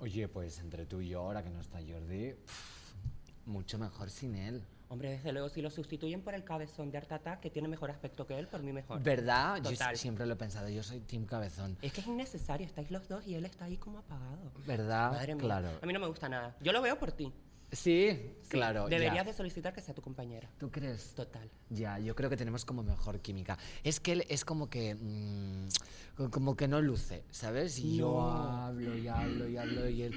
Oye, pues entre tú y yo, ahora que no está Jordi, pff, mucho mejor sin él. Hombre, desde luego, si lo sustituyen por el cabezón de Art Attack, que tiene mejor aspecto que él, por mí mejor. ¿Verdad? Yo siempre lo he pensado, yo soy Team Cabezón. Es que es innecesario, estáis los dos y él está ahí como apagado. ¿Verdad? Madre mía. Claro. A mí no me gusta nada. Yo lo veo por ti. Sí, Sí, claro. ya. Deberías de solicitar que sea tu compañera. ¿Tú crees? Total. Ya, yo creo que tenemos como mejor química. Es que él es como que. mm, co- como que no luce, ¿sabes? Y yo No. hablo y hablo y hablo y él.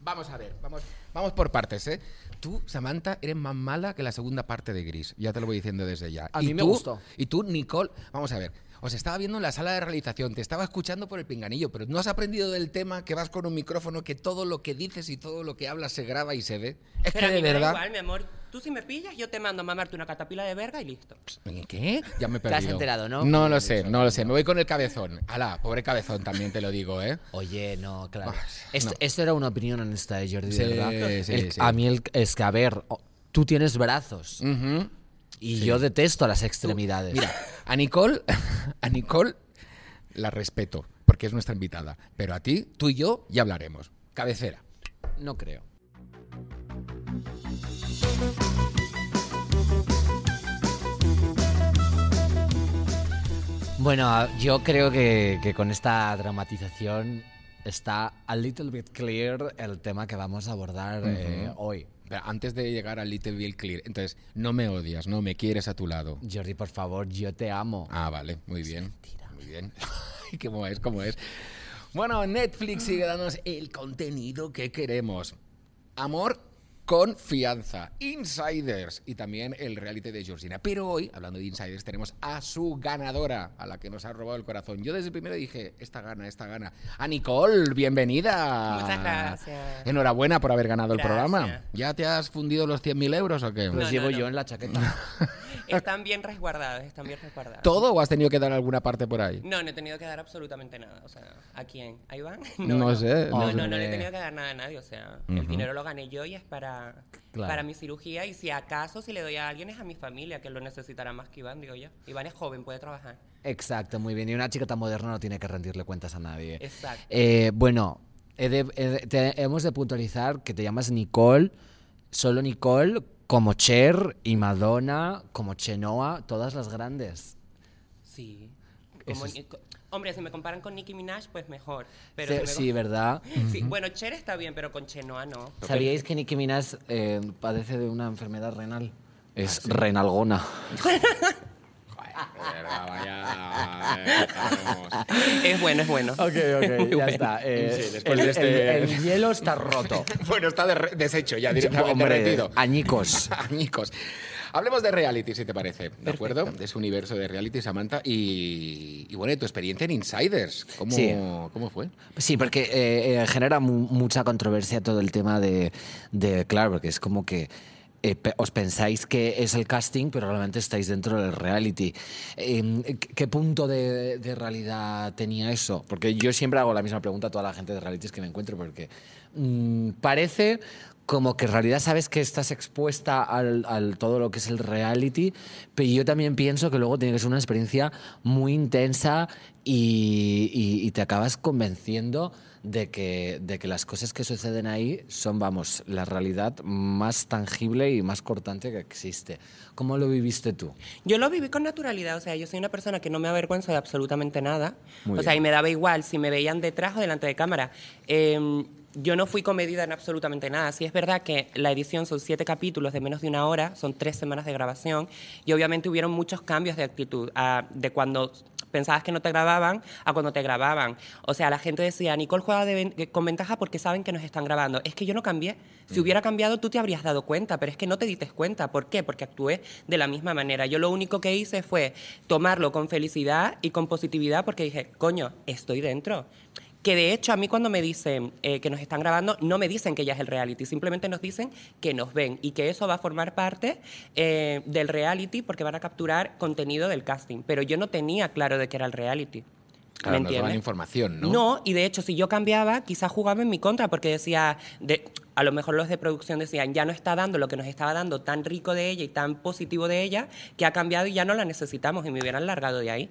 Vamos a ver, vamos, vamos por partes, ¿eh? Tú, Samantha, eres más mala que la segunda parte de Gris. Ya te lo voy diciendo desde ya. A Y mí me gustó. Y tú, Nicole, vamos a ver. Os estaba viendo en la sala de realización, te estaba escuchando por el pinganillo, pero no has aprendido del tema que vas con un micrófono, que todo lo que dices y todo lo que hablas se graba y se ve. Es Pero que a de mí me da verdad. igual, mi amor. Tú si me pillas, yo te mando a mamarte una catapila de verga y listo. ¿Qué? Ya me he Te has perdido. enterado, ¿no? No lo sé, no lo sé. Me voy con el cabezón. Alá, pobre cabezón, también te lo digo, ¿eh? Oye, no, claro. Ah, Esto, no. esto era una opinión honesta de Jordi, Sí, ¿verdad? sí, El- sí. A mí el- es que, a ver, tú tienes brazos Ujú. Y yo detesto las extremidades. Mira, a Nicole, a Nicole la respeto, porque es nuestra invitada. Pero a ti, tú y yo, ya hablaremos. Cabecera. No creo. Bueno, yo creo que, que con esta dramatización está a little bit clear el tema que vamos a abordar eh, hoy. Pero antes de llegar al Little Bill Clear, entonces, no me odias, no me quieres a tu lado. Jordi, por favor, yo te amo. Ah, vale, muy bien. Muy bien. ¿Cómo es? ¿Cómo es? Bueno, Netflix sigue dándonos el contenido que queremos. Amor, confianza, Insiders y también el reality de Georgina. Pero hoy, hablando de Insiders, tenemos a su ganadora, a la que nos ha robado el corazón. Yo desde el primero dije, esta gana, esta gana. A Nicole, bienvenida. Muchas gracias. Enhorabuena por haber ganado Gracias. el programa. ¿Ya te has fundido los 100.000 euros o qué? Los No, llevo no, no. yo en la chaqueta. Están bien resguardados, están bien resguardados. ¿Todo o has tenido que dar alguna parte por ahí? No, no he tenido que dar absolutamente nada. O sea, ¿a quién? ¿A Iván? No sé, No, no no, sé. no, no le he tenido que dar nada a nadie. O sea, el dinero lo gané yo y es para, Claro. para mi cirugía. Y si acaso, si le doy a alguien, es a mi familia, que lo necesitará más que Iván, digo yo. Iván es joven, puede trabajar. Exacto, muy bien. Y una chica tan moderna no tiene que rendirle cuentas a nadie. Exacto. Eh, bueno, he de- he de- te- hemos de puntualizar que te llamas Nicole, solo Nicole, como Cher y Madonna, como Chenoa, todas las grandes. Sí. Como es- Hombre, si me comparan con Nicki Minaj, pues mejor. Pero Sí, si me sí, ¿verdad? Sí, Bueno, Cher está bien, pero con Chenoa no. ¿Sabíais que Nicki Minaj eh, padece de una enfermedad renal? Es renalgona. Verdad, vaya. vamos. Es bueno, es bueno. Ok, ok, ya está. Eh, Sí, el, de este- el- el hielo está roto. Bueno, está de- deshecho ya directamente Hombre, derretido. añicos. Añicos. Hablemos de reality, si te parece, ¿de acuerdo? De ese universo de reality, Samantha. Y, y bueno, tu experiencia en Insiders, ¿cómo, Sí. ¿cómo fue? Sí, porque eh, eh, genera mu- mucha controversia todo el tema de, de- claro, porque es como que eh, os pensáis que es el casting, pero realmente estáis dentro del reality. Eh, ¿qué- ¿Qué punto de, de realidad tenía eso? Porque yo siempre hago la misma pregunta a toda la gente de realities que me encuentro, porque mm, parece como que en realidad sabes que estás expuesta al, al todo lo que es el reality, pero yo también pienso que luego tiene que ser una experiencia muy intensa y, y- y te acabas convenciendo de que, de que las cosas que suceden ahí son, vamos, la realidad más tangible y más cortante que existe. ¿Cómo lo viviste tú? Yo lo viví con naturalidad, o sea, yo soy una persona que no me avergüenza de absolutamente nada. Muy o sea, y me daba igual si me veían detrás o delante de cámara. Eh, yo no fui comedida en absolutamente nada. Sí es verdad que la edición son siete capítulos de menos de una hora, son tres semanas de grabación, y obviamente hubieron muchos cambios de actitud, de cuando pensabas que no te grababan a cuando te grababan. O sea, la gente decía, Nicole juega de ven- con ventaja porque saben que nos están grabando. Es que yo no cambié. Si hubiera cambiado, tú te habrías dado cuenta, pero es que no te diste cuenta. ¿Por qué? Porque actué de la misma manera. Yo lo único que hice fue tomarlo con felicidad y con positividad porque dije, coño, estoy dentro. Que de hecho a mí cuando me dicen eh, que nos están grabando, no me dicen que ya es el reality, simplemente nos dicen que nos ven y que eso va a formar parte eh, del reality porque van a capturar contenido del casting. Pero yo no tenía claro de qué era el reality. Claro, ¿Me entiendes? información, ¿no? No, y de hecho, si yo cambiaba, quizás jugaba en mi contra, porque decía, de, a lo mejor los de producción decían, ya no está dando lo que nos estaba dando tan rico de ella y tan positivo de ella, que ha cambiado y ya no la necesitamos, y me hubieran largado de ahí.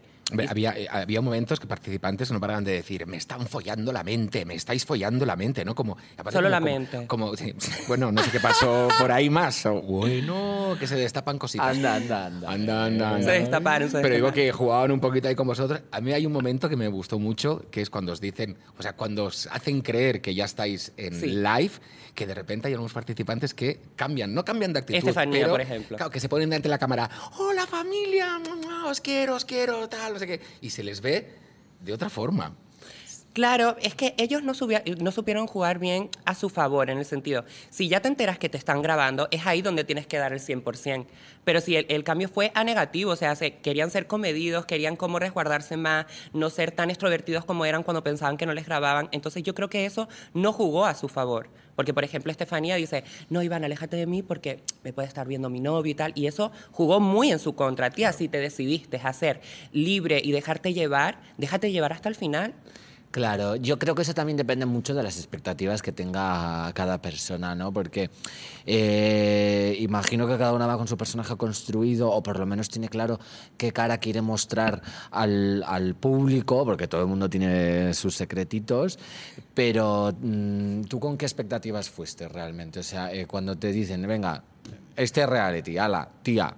Había, eh, había momentos que participantes no paraban de decir, me están follando la mente, me estáis follando la mente, ¿no? Como, aparte Solo como- la mente. Como, bueno, no sé qué pasó por ahí más. o, bueno, que se destapan cositas. Anda, anda, anda. Anda, anda, anda. Se destaparon, se Pero digo destaparon. que jugaban un poquito ahí con vosotros. A mí hay un momento que me gustó mucho, que es cuando os dicen, o sea, cuando os hacen creer que ya estáis en Sí. live, que de repente hay algunos participantes que cambian, no cambian de actitud. Estefanía, pero, por ejemplo. Claro, que se ponen delante de la cámara, hola familia, os quiero, os quiero, tal, Y se les ve de otra forma. Claro, es que ellos no, supieron jugar bien a su favor, en el sentido, si ya te enteras que te están grabando, es ahí donde tienes que dar el 100%. Pero si el, cambio fue a negativo, o sea, se- querían ser comedidos, querían como resguardarse más, no ser tan extrovertidos como eran cuando pensaban que no les grababan, entonces yo creo que eso no jugó a su favor. Porque, por ejemplo, Estefanía dice, no, Iván, aléjate de mí porque me puede estar viendo mi novio y tal. Y eso jugó muy en su contra. Tía, si te decidiste a ser libre y dejarte llevar, déjate llevar hasta el final. Claro, yo creo que eso también depende mucho de las expectativas que tenga cada persona, ¿no? Porque eh, imagino que cada una va con su personaje construido o por lo menos tiene claro qué cara quiere mostrar al, público, porque todo el mundo tiene sus secretitos, pero mm, ¿tú con qué expectativas fuiste realmente? O sea, eh, cuando te dicen, venga, este es reality, ala, tía,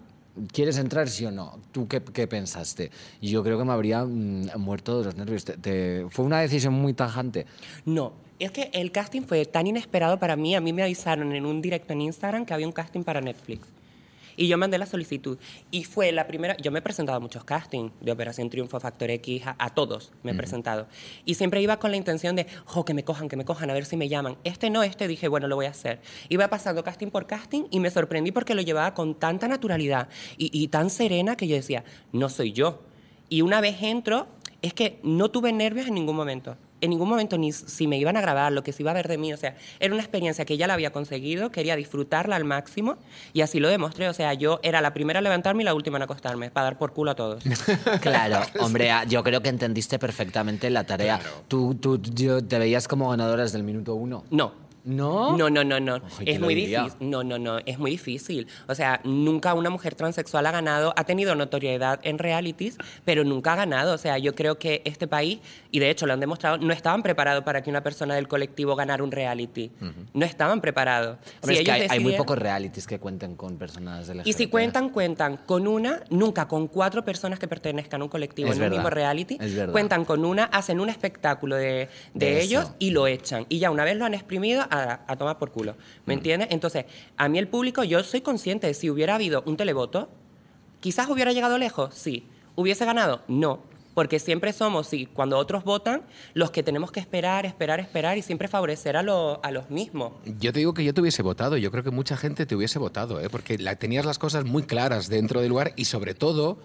¿Quieres entrar sí o no? ¿Tú qué, qué pensaste? Yo creo que me habría mm, muerto de los nervios. Te- te- fue una decisión muy tajante. No, es que el casting fue tan inesperado para mí. A mí me avisaron en un directo en Instagram que había un casting para Netflix. Y yo mandé la solicitud. Y fue la primera. Yo me he presentado a muchos castings de Operación Triunfo, Factor X, a, a todos me he presentado. Y siempre iba con la intención de, jo, que me cojan, que me cojan, a ver si me llaman. Este no, este dije, bueno, lo voy a hacer. Iba pasando casting por casting y me sorprendí porque lo llevaba con tanta naturalidad y, y tan serena que yo decía, no soy yo. Y una vez entro, es que no tuve nervios en ningún momento. En ningún momento ni si me iban a grabar, lo que se iba a ver de mí. O sea, era una experiencia que ya la había conseguido, quería disfrutarla al máximo y así lo demostré. O sea, yo era la primera a levantarme y la última en acostarme, para dar por culo a todos. Claro, hombre, ah, yo creo que entendiste perfectamente la tarea. Tú, tú yo- te veías como ganadora desde el minuto uno. No, ¿No? No, no, no, no. Oye, ¿quién es muy diría? difícil. No, no, no. Es muy difícil. O sea, nunca una mujer transexual ha ganado, ha tenido notoriedad en realities, pero nunca ha ganado. O sea, yo creo que este país, y de hecho lo han demostrado, no estaban preparados para que una persona del colectivo ganara un reality. No estaban preparados. Si es que hay, ellos hay muy pocos realities que cuenten con personas LGBT. y si cuentan, cuentan con una, nunca con cuatro personas que pertenezcan a un colectivo Es en verdad, un mismo reality. es verdad. Cuentan con una, hacen un espectáculo de, de De ellos y lo echan. Y ya una vez lo han exprimido, a, a tomar por culo. ¿Me Mm. entiendes? Entonces, a mí el público, yo soy consciente de si hubiera habido un televoto, quizás hubiera llegado lejos, sí. ¿Hubiese ganado? No. Porque siempre somos, sí, cuando otros votan, los que tenemos que esperar, esperar, esperar y siempre favorecer a, lo- a los mismos. Yo te digo que yo te hubiese votado, yo creo que mucha gente te hubiese votado, ¿eh? porque la- tenías las cosas muy claras dentro del lugar y sobre todo,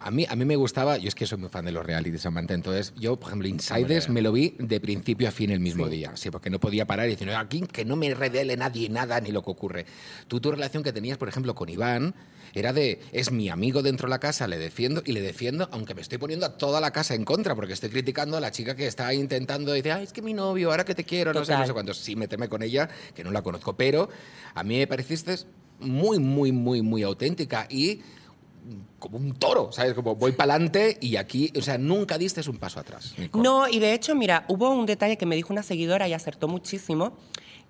a mí, a mí me gustaba, yo es que soy muy fan de los realities, Samantha, entonces yo, por ejemplo, Insiders me lo vi de principio a fin el mismo día, sí, porque no podía parar y decir, "No, aquí que no me revele nadie nada ni lo que ocurre. Tú, tu relación que tenías, por ejemplo, con Iván, era de, es mi amigo dentro de la casa, le defiendo y le defiendo, aunque me estoy poniendo a toda la casa en contra, porque estoy criticando a la chica que está intentando, dice, ay, es que mi novio, ahora que te quiero, no sé, no sé cuánto, sí meterme con ella, que no la conozco, pero a mí me pareciste muy, muy, muy, muy auténtica y como un toro, ¿sabes? Como voy para adelante y aquí, o sea, nunca diste un paso atrás. Nicole. No, y de hecho, mira, hubo un detalle que me dijo una seguidora y acertó muchísimo,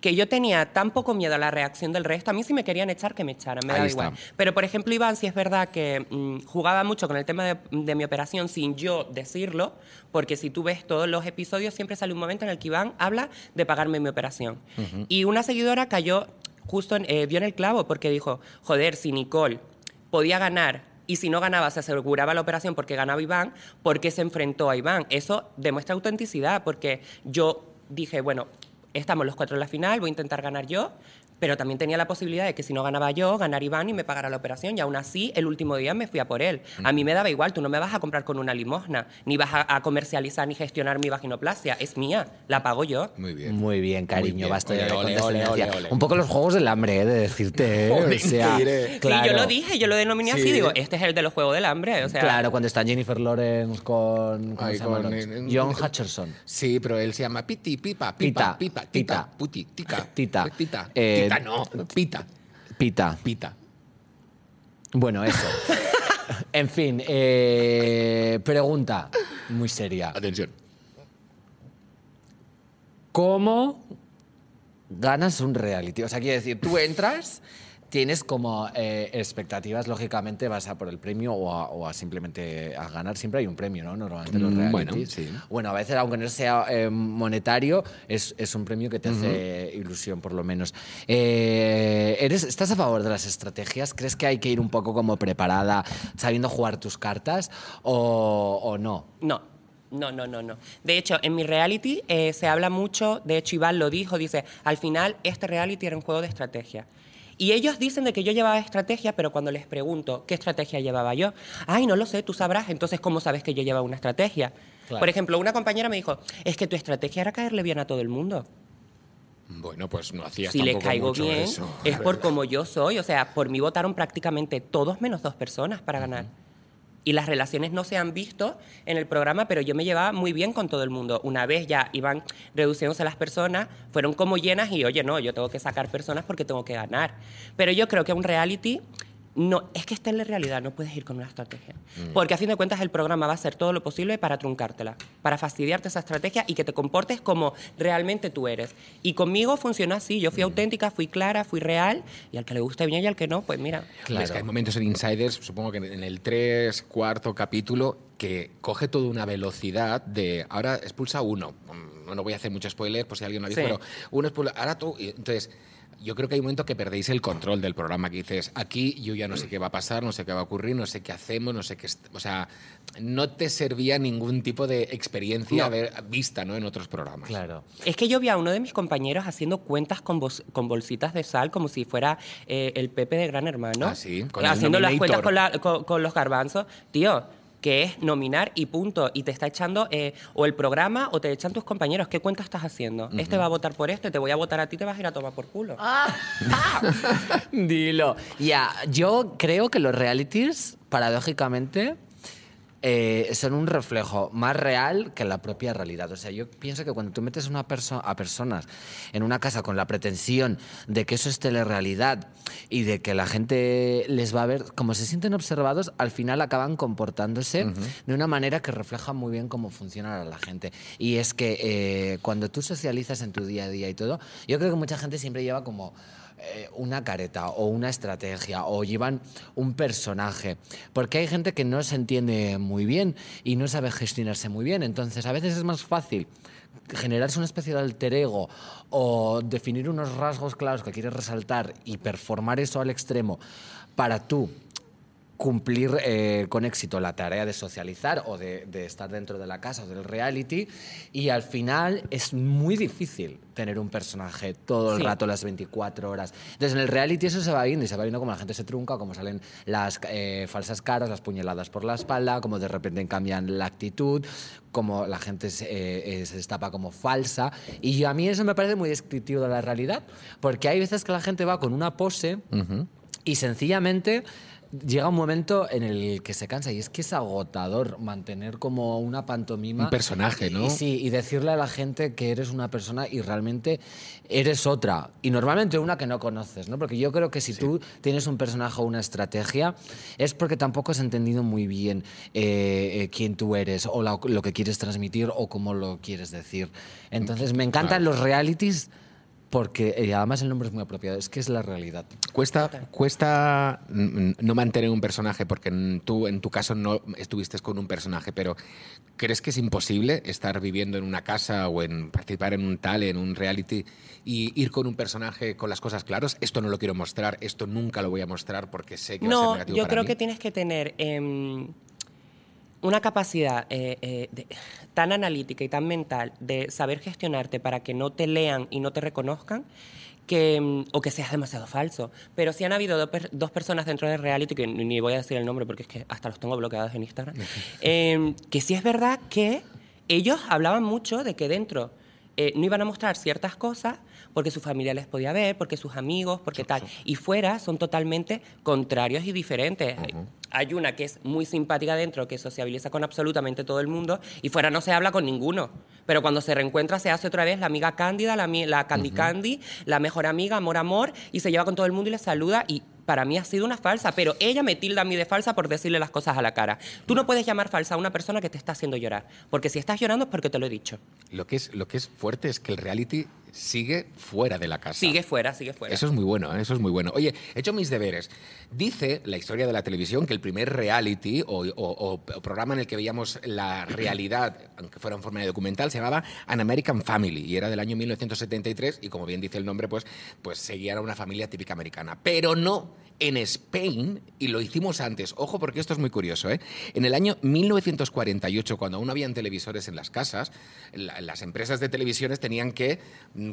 que yo tenía tan poco miedo a la reacción del resto, a mí si me querían echar, que me echaran, me Ahí da está. igual. Pero, por ejemplo, Iván, sí es verdad que mm, jugaba mucho con el tema de, de mi operación sin yo decirlo, porque si tú ves todos los episodios, siempre sale un momento en el que Iván habla de pagarme mi operación. Y una seguidora cayó justo, en- eh, vio en el clavo, porque dijo, joder, si Nicole podía ganar y si no ganaba se aseguraba la operación porque ganaba Iván, ¿por qué se enfrentó a Iván? Eso demuestra autenticidad porque yo dije, bueno, estamos los cuatro en la final, voy a intentar ganar yo, pero también tenía la posibilidad de que si no ganaba yo, ganar Iván y me pagara la operación. Y aún así, el último día me fui a por él. A mí me daba igual, tú no me vas a comprar con una limosna, ni vas a, a comercializar ni gestionar mi vaginoplastia, es mía, la pago yo. Muy bien. Muy bien, cariño, basta de. Un poco los juegos del hambre, ¿eh? de decirte, ¿eh? O sea, claro. Sí, yo lo dije, yo lo denominé Sí. así, digo, este es el de los Juegos del Hambre, o sea... claro, cuando está Jennifer Lawrence con, ¿cómo Ay, se llama con, el otro? John Hutcherson. Sí, pero él se llama Piti, Pipa, Pita, Pipa, Pipa, Pita. Tita, Puti, Tica. Tita. Tita. Eh, Tita, no. Pita, Pita. Pita. Bueno, eso. En fin, eh, pregunta muy seria. Atención. ¿Cómo ganas un reality? O sea, quiero decir, tú entras, tienes como eh, expectativas, lógicamente vas a por el premio o a, o a simplemente a ganar. Siempre hay un premio, ¿no? Normalmente en los Mm, bueno, realities. sí. Bueno, a veces, aunque no sea eh, monetario, es, es un premio que te hace ilusión, por lo menos. Eh, ¿eres, ¿Estás a favor de las estrategias? ¿Crees que hay que ir un poco como preparada, sabiendo jugar tus cartas o, o no? No, no, no, no, no. De hecho, en mi reality eh, se habla mucho, de hecho Iván lo dijo, dice, al final este reality era un juego de estrategia. Y ellos dicen de que yo llevaba estrategia, pero cuando les pregunto qué estrategia llevaba yo, ay, no lo sé, tú sabrás, entonces ¿cómo sabes que yo llevaba una estrategia? Claro. Por ejemplo, una compañera me dijo, es que tu estrategia era caerle bien a todo el mundo. Bueno, pues no hacías Si le tampoco caigo mucho bien, eso, es por como yo soy. O sea, por mí votaron prácticamente todos menos dos personas para ganar. Y las relaciones no se han visto en el programa, pero yo me llevaba muy bien con todo el mundo. Una vez ya iban reduciéndose las personas, fueron como llenas y, oye, no, yo tengo que sacar personas porque tengo que ganar. Pero yo creo que un reality, no, es que esta es la realidad, no puedes ir con una estrategia. Porque a fin de cuentas el programa va a hacer todo lo posible para truncártela, para fastidiarte esa estrategia y que te comportes como realmente tú eres. Y conmigo funcionó así, yo fui auténtica, fui clara, fui real, y al que le guste bien y al que no, pues mira. Claro. Es que hay momentos en Insiders, supongo que en el 3, cuarto capítulo, que coge toda una velocidad de ahora expulsa uno. Mm, No voy a hacer mucho spoiler por si alguien lo ha visto, Sí. pero uno expulsa, ahora tú. Entonces, yo creo que hay un momento que perdéis el control del programa, que dices, aquí yo ya no sé qué va a pasar, no sé qué va a ocurrir, no sé qué hacemos, no sé qué. O sea, no te servía ningún tipo de experiencia No. vista ¿no? en otros programas. Claro. Es que yo vi a uno de mis compañeros haciendo cuentas con, con bolsitas de sal como si fuera eh, el Pepe de Gran Hermano. Ah, sí, con el Haciendo las cuentas con, la- con- con los garbanzos. Tío, que es nominar y punto. Y te está echando eh, o el programa o te echan tus compañeros. ¿Qué cuenta estás haciendo? Este va a votar por esto y te voy a votar a ti te vas a ir a tomar por culo. Dilo. Ya, yo creo que los realities, paradójicamente, eh, son un reflejo más real que la propia realidad. O sea, yo pienso que cuando tú metes una perso- a personas en una casa con la pretensión de que eso es telerrealidad y de que la gente les va a ver, como se sienten observados, al final acaban comportándose de una manera que refleja muy bien cómo funciona la gente. Y es que eh, cuando tú socializas en tu día a día y todo, yo creo que mucha gente siempre lleva como eh, una careta o una estrategia o llevan un personaje. Porque hay gente que no se entiende muy bien y no sabe gestionarse muy bien. Entonces, a veces es más fácil generarse una especie de alter ego o definir unos rasgos claros que quieres resaltar y performar eso al extremo para tú cumplir eh, con éxito la tarea de socializar o de, de estar dentro de la casa o del reality y al final es muy difícil tener un personaje todo el Sí. rato, las 24 horas. Entonces en el reality eso se va viendo y se va viendo como la gente se trunca, como salen las eh, falsas caras, las puñaladas por la espalda, como de repente cambian la actitud, como la gente se, eh, eh, se destapa como falsa. Y a mí eso me parece muy descriptivo de la realidad, porque hay veces que la gente va con una pose y sencillamente llega un momento en el que se cansa y es que es agotador mantener como una pantomima. Un personaje, ¿no? Y, sí, y decirle a la gente que eres una persona y realmente eres otra. Y normalmente una que no conoces, ¿no? Porque yo creo que si tú tienes un personaje o una estrategia es porque tampoco has entendido muy bien eh, eh, quién tú eres o la- lo que quieres transmitir o cómo lo quieres decir. Entonces me encantan los realities porque eh, además el nombre es muy apropiado, es que es la realidad. Cuesta, cuesta no mantener un personaje, porque tú, en tu caso no estuviste con un personaje, pero ¿crees que es imposible estar viviendo en una casa o en participar en un tal, en un reality, y ir con un personaje con las cosas claras? Esto no lo quiero mostrar, esto nunca lo voy a mostrar porque sé que va a ser No, negativo yo para creo mí. que tienes que tener em, una capacidad eh, eh, de- tan analítica y tan mental de saber gestionarte para que no te lean y no te reconozcan. Que, em, o que seas demasiado falso. Pero sí han habido do dos personas dentro del reality, que ni voy a decir el nombre porque es que hasta los tengo bloqueados en Instagram, em, que sí es verdad que ellos hablaban mucho de que dentro eh, no iban a mostrar ciertas cosas porque su familia les podía ver, porque sus amigos, porque tal. Y fuera son totalmente contrarios y diferentes. Hay- Hay una que es muy simpática dentro, que sociabiliza con absolutamente todo el mundo, y fuera no se habla con ninguno. Pero cuando se reencuentra se hace otra vez la amiga cándida, la, la Candy Candy, la mejor amiga, amor, amor, y se lleva con todo el mundo y les saluda y para mí ha sido una falsa, pero ella me tilda a mí de falsa por decirle las cosas a la cara. Tú no puedes llamar falsa a una persona que te está haciendo llorar, porque si estás llorando es porque te lo he dicho. Lo que es, lo que es fuerte es que el reality sigue fuera de la casa. Sigue fuera, sigue fuera. Eso es muy bueno, ¿eh? eso es muy bueno. Oye, he hecho mis deberes. Dice la historia de la televisión que el primer reality o, o- o programa en el que veíamos la realidad, aunque fuera en forma de documental, se llamaba An American Family y era del año 1973 y como bien dice el nombre, pues, pues seguía a una familia típica americana. Pero no en Spain, y lo hicimos antes, ojo porque esto es muy curioso, ¿eh? en el año 1948, cuando aún habían televisores en las casas, la- las empresas de televisiones tenían que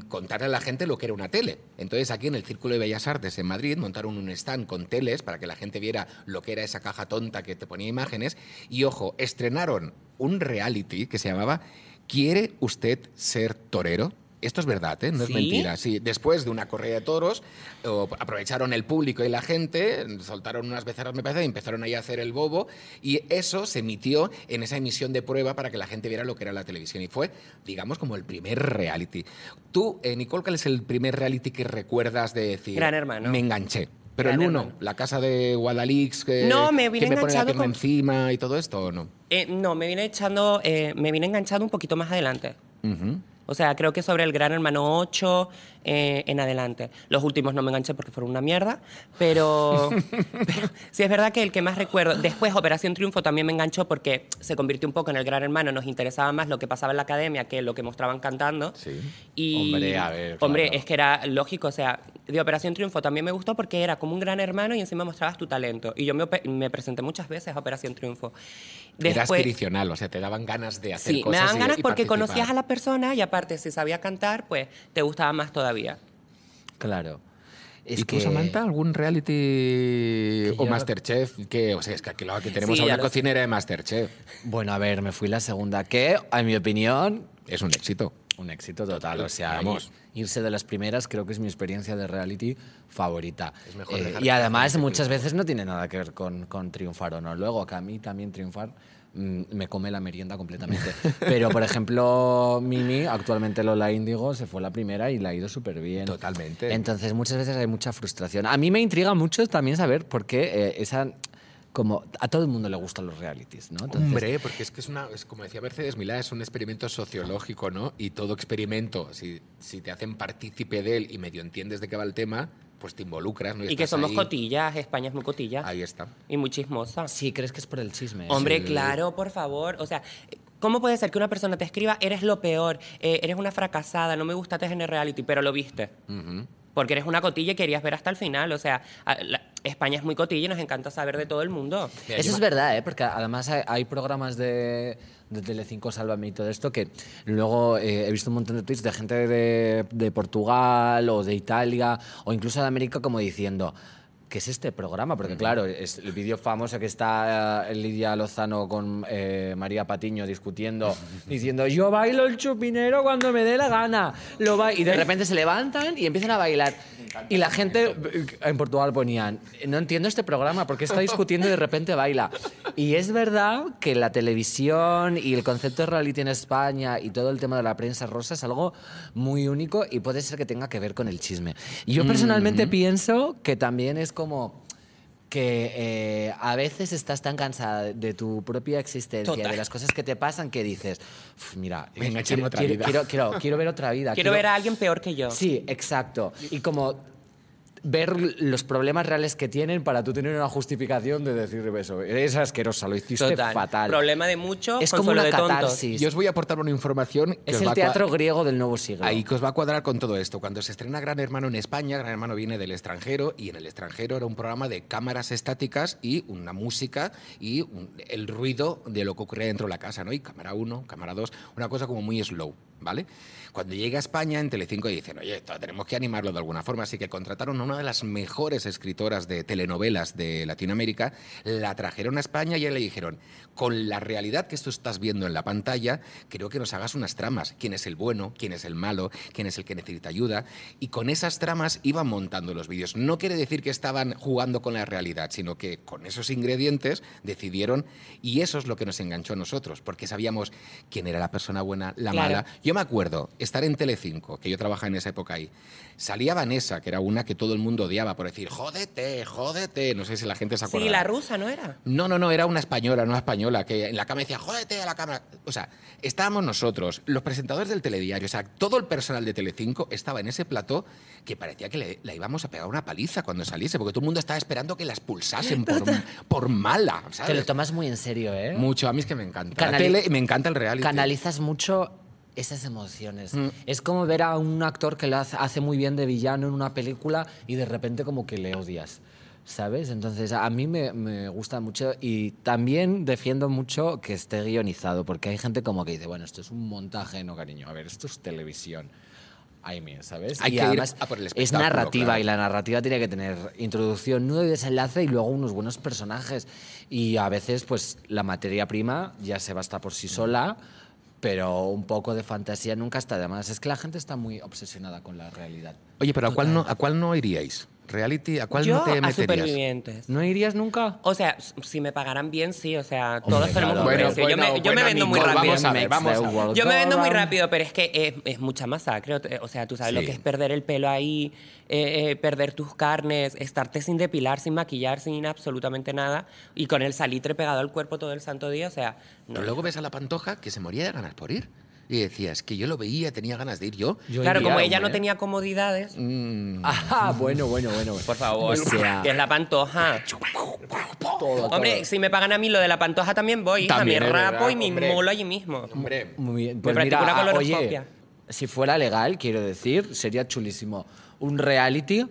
contarle a la gente lo que era una tele. Entonces aquí en el Círculo de Bellas Artes en Madrid montaron un stand con teles para que la gente viera lo que era esa caja tonta que te ponía imágenes y ojo, estrenaron un reality que se llamaba ¿Quiere usted ser torero? Esto es verdad, ¿eh? no es ¿Sí? mentira. Sí, después de una corrida de toros, aprovecharon el público y la gente, soltaron unas becerras, me parece, y empezaron ahí a hacer el bobo, y eso se emitió en esa emisión de prueba para que la gente viera lo que era la televisión. Y fue, digamos, como el primer reality. Tú, eh, Nicole, ¿cuál es el primer reality que recuerdas de decir? Gran Hermano. Me enganché. Pero Gran el uno, Hermano. la casa de Guadalix, que, No, me vine que me pone la enganchado pierna con- encima y todo esto, ¿o no? Eh, no, me vine echando, me vine enganchando un poquito más adelante. Ujú. O sea, creo que sobre el Gran Hermano 8 eh, en adelante. Los últimos no me enganché porque fueron una mierda, pero, pero sí es verdad que el que más recuerdo. Después Operación Triunfo también me enganchó porque se convirtió un poco en el Gran Hermano. Nos interesaba más lo que pasaba en la academia que lo que mostraban cantando. Sí. Y, Hombre, a ver, Hombre, claro. es que era lógico. O sea, de Operación Triunfo también me gustó porque era como un gran hermano y encima mostrabas tu talento. Y yo me, me presenté muchas veces a Operación Triunfo. Era Después- aspiracional, o sea, te daban ganas de hacer Sí, cosas. me daban ganas y porque participar. conocías a la persona y aparte si sabía cantar, pues te gustaba más todavía. Claro. Es ¿Y tú, que- Samantha, algún reality o yo- Masterchef? Que, o sea, es que aquí, lo- aquí tenemos Sí, a una cocinera de Masterchef. Bueno, a ver, me fui la segunda, que, en mi opinión, Es un éxito. Un éxito total. O sea, Vamos. irse de las primeras creo que es mi experiencia de reality favorita. Es mejor Eh, y además muchas veces no tiene nada que ver con, con triunfar o no. Luego, que a mí también triunfar mm, me come la merienda completamente. Pero, por ejemplo, Mimi, actualmente Lola Índigo, se fue la primera y la ha ido súper bien. Totalmente. Entonces, muchas veces hay mucha frustración. A mí me intriga mucho también saber por qué eh, esa... Como a todo el mundo le gustan los realities, ¿no? Entonces, Hombre, porque es que es una, es como decía Mercedes Milá, es un experimento sociológico, ¿no? Y todo experimento, si, si te hacen partícipe de él y medio entiendes de qué va el tema, pues te involucras, ¿no? Y que estás somos ahí. cotillas, España es muy cotilla Ahí está. y muy chismosa. Sí, ¿crees que es por el chisme? Hombre, Sí. claro, por favor. O sea, ¿cómo puede ser que una persona te escriba, eres lo peor, eh, eres una fracasada, no me gustaste en el reality, pero lo viste? Ujú. Porque eres una cotilla y querías ver hasta el final. O sea, a- la- España es muy cotilla y nos encanta saber de todo el mundo. Mira, Eso es verdad, ¿eh? porque además hay, hay programas de, de Telecinco Sálvame y todo esto que luego eh, he visto un montón de tweets de gente de, de Portugal o de Italia o incluso de América como diciendo... ¿Qué es este programa? Porque claro, es el vídeo famoso que está eh, Lidia Lozano con eh, María Patiño discutiendo, diciendo yo bailo el chupinero cuando me dé la gana. Lo ba-". y de repente se levantan y empiezan a bailar. Y la gente eh, en Portugal ponían, no entiendo este programa, porque está discutiendo y de repente baila? Y es verdad que la televisión y el concepto de reality en España y todo el tema de la prensa rosa es algo muy único y puede ser que tenga que ver con el chisme. Y yo personalmente pienso que también es como que eh, a veces estás tan cansada de tu propia existencia, Total. de las cosas que te pasan, que dices, "Uf, mira, Venga, quiero, échame otra quiero- vida". quiero- quiero- quiero ver otra vida. Quiero ver a alguien peor que yo. Sí, exacto. Y como ver los problemas reales que tienen para tú tener una justificación de decir eso. Eres asquerosa, lo hiciste Total. fatal. Problema de muchos, es como una de tontos. catarsis. Yo os voy a aportar una información que es os el va teatro griego del nuevo siglo. Ahí que os va a cuadrar con todo esto. Cuando se estrena Gran Hermano en España, Gran Hermano viene del extranjero y en el extranjero era un programa de cámaras estáticas y una música y un- el ruido de lo que ocurría dentro de la casa, ¿no? Y cámara 1, cámara 2, una cosa como muy slow, ¿vale? Cuando llega a España, en Telecinco dicen, oye, esto tenemos que animarlo de alguna forma, así que contrataron a una de las mejores escritoras de telenovelas de Latinoamérica, la trajeron a España y le dijeron, con la realidad que tú estás viendo en la pantalla, creo que nos hagas unas tramas, quién es el bueno, quién es el malo, quién es el que necesita ayuda, y con esas tramas iban montando los vídeos. No quiere decir que estaban jugando con la realidad, sino que con esos ingredientes decidieron, y eso es lo que nos enganchó a nosotros, porque sabíamos quién era la persona buena, la Claro. mala. Yo me acuerdo estar en Telecinco, que yo trabajaba en esa época ahí. Salía Vanessa, que era una que todo el mundo odiaba por decir, jódete, jódete. No sé si la gente se acuerda. Sí, la rusa, ¿no era? No, no, no, era una española, una española, que en la cama decía, jódete a la cámara. O sea, estábamos nosotros, los presentadores del telediario, o sea, todo el personal de Telecinco estaba en ese plató que parecía que le, la íbamos a pegar una paliza cuando saliese, porque todo el mundo estaba esperando que la expulsasen por, por mala, ¿sabes? Te lo tomas muy en serio, ¿eh? Mucho, a mí es que me encanta. La tele me encanta el reality. Canalizas mucho esas emociones. Mm. Es como ver a un actor que lo hace, muy bien de villano en una película y de repente como que le odias. ¿Sabes? Entonces a mí me, me gusta mucho y también defiendo mucho que esté guionizado, porque hay gente como que dice, bueno, esto es un montaje, no cariño, a ver, esto es televisión. Ay, mía, ¿sabes? Hay y que ir además a por el es narrativa claro. y la narrativa tiene que tener introducción, nudo y desenlace y luego unos buenos personajes. Y a veces, pues, la materia prima ya se basta por sí sola, pero un poco de fantasía nunca está de más. Es que la gente está muy obsesionada con la realidad. Oye, pero ¿a cuál, no, ¿a cuál no iríais? ¿Reality? ¿A cuál Yo no te a meterías? supervivientes. ¿No irías nunca? O sea, si me pagaran bien, sí. O sea, todos tenemos claro. un Bueno, precio. yo me, bueno, yo me bueno, vendo muy rápido. vamos a ver, vamos a ver. Yo me vendo muy rápido, pero es que es, es mucha masacre. O sea, tú sabes lo Sí. que es perder el pelo ahí, eh, eh, perder tus carnes, estarte sin depilar, sin maquillar, sin absolutamente nada y con el salitre pegado al cuerpo todo el santo día. O sea, no. Pero luego ves a la pantoja que se moría de ganas por ir. Y decías que yo lo veía, tenía ganas de ir yo. Yo claro, iría, como ella no tenía comodidades, Mm, Ah, bueno, bueno, bueno. por favor, O sea, que es la pantoja. todo, Hombre, todo. si me pagan a mí lo de la pantoja también voy. hija, También me rapo verdad, y me molo allí mismo. hombre, Muy bien. Me Pues practico mira, una ah, oye, si fuera legal, quiero decir, sería chulísimo. Un reality,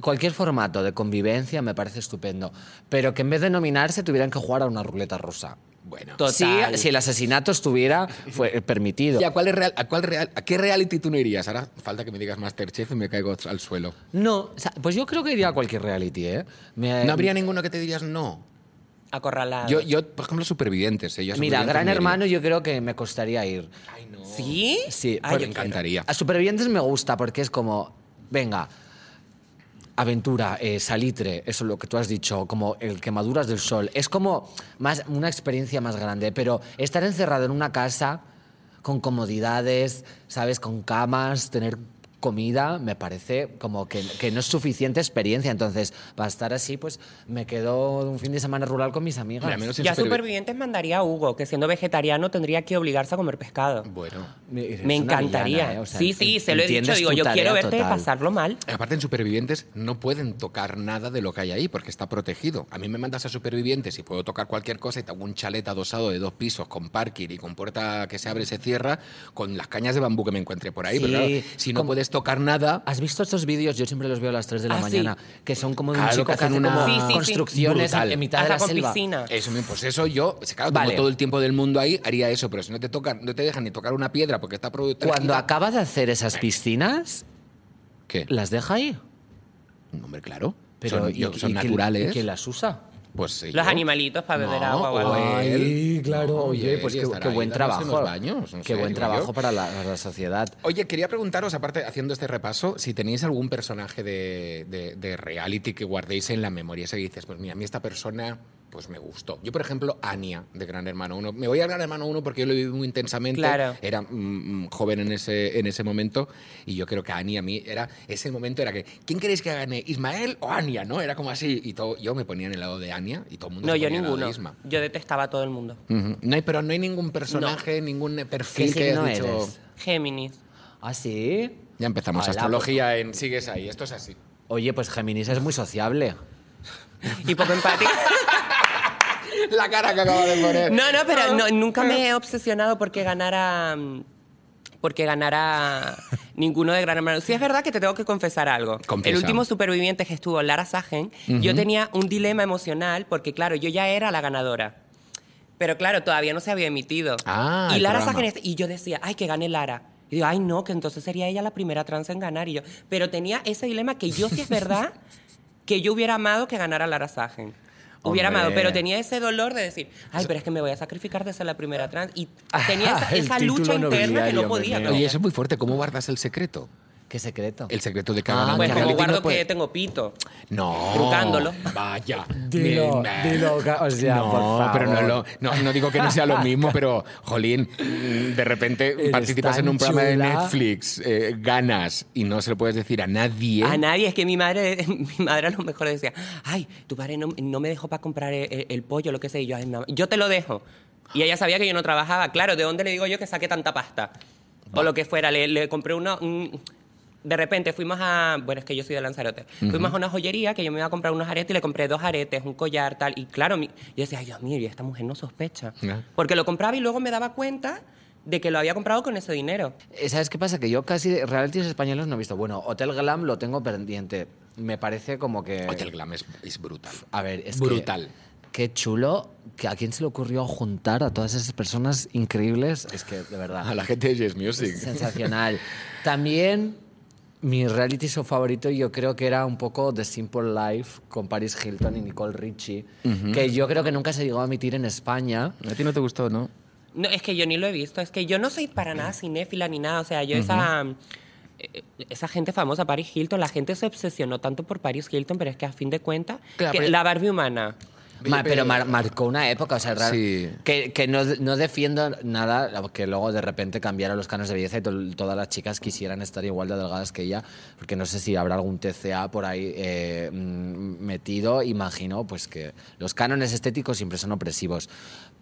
cualquier formato de convivencia me parece estupendo. Pero que en vez de nominarse tuvieran que jugar a una ruleta rusa. Bueno. Total. Si, si el asesinato estuviera fue permitido. ¿Y a cuál, es real, a, cuál real, a qué reality tú no irías? Ahora falta que me digas Masterchef y me caigo al suelo. No, o sea, pues yo creo que iría a cualquier reality, ¿eh? Me- ¿No habría ninguno que te dirías no? Acorralado. Yo, yo por ejemplo, Supervivientes. ¿eh? Yo Mira, Gran. Hermano yo creo que me costaría ir. Ay, no. ¿Sí? Sí, Ay, Me quiero. encantaría. A Supervivientes me gusta porque es como, venga, aventura, eh, salitre, eso es lo que tú has dicho, como el quemaduras del sol. Es como más, una experiencia más grande, pero estar encerrado en una casa con comodidades, ¿sabes? Con camas, tener comida, me parece como que, que no es suficiente experiencia. Entonces, para estar así, pues me quedo un fin de semana rural con mis amigas. Mira, menos en Ya Supervi- supervivientes mandaría a Hugo, que siendo vegetariano tendría que obligarse a comer pescado. Bueno. Me encantaría. villana, ¿eh? O sea, sí, sí, se lo he dicho. Digo, yo quiero verte total. pasarlo mal. Aparte, en Supervivientes no pueden tocar nada de lo que hay ahí porque está protegido. A mí me mandas a Supervivientes y puedo tocar cualquier cosa y te hago un chalet adosado de dos pisos con parking y con puerta que se abre y se cierra con las cañas de bambú que me encuentre por ahí. Sí, Pero claro, si no como- puedes tocar nada, ¿Has visto estos vídeos? Yo siempre los veo a las 3 de la Ah, sí. mañana, que son como de un Claro, chico que que hace hacen una- Sí, sí, sí. construcciones en mitad de la con selva. piscina. eso, pues eso yo, claro, Vale. todo el tiempo del mundo ahí, haría eso. Pero si no te tocan, no te dejan ni tocar una piedra porque está protegida. Cuando acaba de hacer esas piscinas, ¿Qué? las deja ahí. Hombre, claro. Pero son ¿y- yo- y son quién- naturales. y quién las usa? Pues sí, Los yo. animalitos para beber No, agua o algo. Ay, claro, No, oye, y pues qué, buen trabajo. los baños, no qué sé, buen trabajo yo. para la, para la sociedad. Oye, quería preguntaros, aparte, haciendo este repaso, si tenéis algún personaje de, de- de reality que guardéis en la memoria. Ese que dices, pues mira, a mí esta persona pues me gustó. Yo, por ejemplo, Ania, de Gran Hermano 1. Me voy a Gran Hermano 1 porque yo lo viví muy intensamente. Claro. Era mm, mm, joven en ese, en ese momento y yo creo que Ania a mí era... Ese momento era que, ¿quién queréis que gane? ¿Ismael o Ania? ¿No? Era como así. Y todo, yo me ponía en el lado de Ania y todo el mundo No, se yo ponía en el lado de ninguno. Isma. Yo detestaba a todo el mundo. No hay, pero no hay ningún personaje, ningún perfil ¿Qué que hayas dicho... eres? Géminis. ¿Ah, sí? Ya empezamos. Hola, Astrología en sigues ahí. Esto es así. Oye, pues Géminis es muy sociable. Y poco empático. La cara que acaba de poner. No, no, pero no- nunca me he obsesionado porque ganara. mm, Porque ganara ninguno de Gran Hermano. Sí, es verdad que te tengo que confesar algo. Confiesa. El último superviviente que estuvo, Lara Sagen, yo tenía un dilema emocional porque, claro, yo ya era la ganadora. Pero claro, todavía no se había emitido. Ah, y Lara. Sagen, y yo decía, ay, que gane Lara. Y digo, ay, no, que entonces sería ella la primera trans en ganar. Y yo, pero tenía ese dilema que yo sí es verdad que yo hubiera amado que ganara Lara Sagen. Hubiera Hombre. amado, pero tenía ese dolor de decir, ay, pero es que me voy a sacrificar de ser la primera trans. Y tenía esa, lucha interna que no podía. Oye, eso es muy fuerte. ¿Cómo guardas el secreto? ¿Qué secreto? El secreto de Ah, cada Pues que como guardo no puede- que tengo pito. No. Trucándolo. Vaya. Dilo, dilo, o sea, no, por favor. pero no, lo- no, no digo que no sea lo mismo, pero, jolín, mm, de repente Eres participas en un programa de chula. Netflix, eh, ganas y no se lo puedes decir a nadie. A nadie, es que mi madre, mi madre a lo mejor decía, ay, tu padre no, no me dejó para comprar el, el pollo, lo que sea, y yo, "Ay, mamá, yo te lo dejo. Y ella sabía que yo no trabajaba. Claro, ¿de dónde le digo yo que saque tanta pasta? O lo que fuera, le, le compré uno... un- de repente fuimos a... Bueno, es que yo soy de Lanzarote. Fuimos a una joyería que yo me iba a comprar unos aretes y le compré dos aretes, un collar, tal. Y claro, mi- yo decía, ay, Dios mío, y esta mujer no sospecha. Porque lo compraba y luego me daba cuenta de que lo había comprado con ese dinero. Eh, ¿Sabes qué pasa? Que yo casi realities españoles no he visto. Bueno, Hotel Glam lo tengo pendiente. Me parece como que... Hotel Glam es, es brutal. A ver, es que- Brutal. qué chulo. Que ¿A quién se le ocurrió juntar a todas esas personas increíbles? Es que, de verdad, A la gente de Yes Music. sensacional. También mi reality show favorito yo creo que era un poco The Simple Life con Paris Hilton y Nicole Richie, que yo creo que nunca se llegó a emitir en España. A ti no te gustó, ¿no? No, es que yo ni lo he visto. Es que yo no soy para nada cinéfila ni nada. O sea, yo esa... eh, Esa gente famosa, Paris Hilton, la gente se obsesionó tanto por Paris Hilton, pero es que a fin de cuentas, Claro, la Barbie humana. Ma- pero mar- marcó una época, o sea, Sí. que, que no, no defiendo nada que luego de repente cambiara los cánones de belleza y to- todas las chicas quisieran estar igual de delgadas que ella, porque no sé si habrá algún TCA por ahí eh, metido, imagino, pues que los cánones estéticos siempre son opresivos.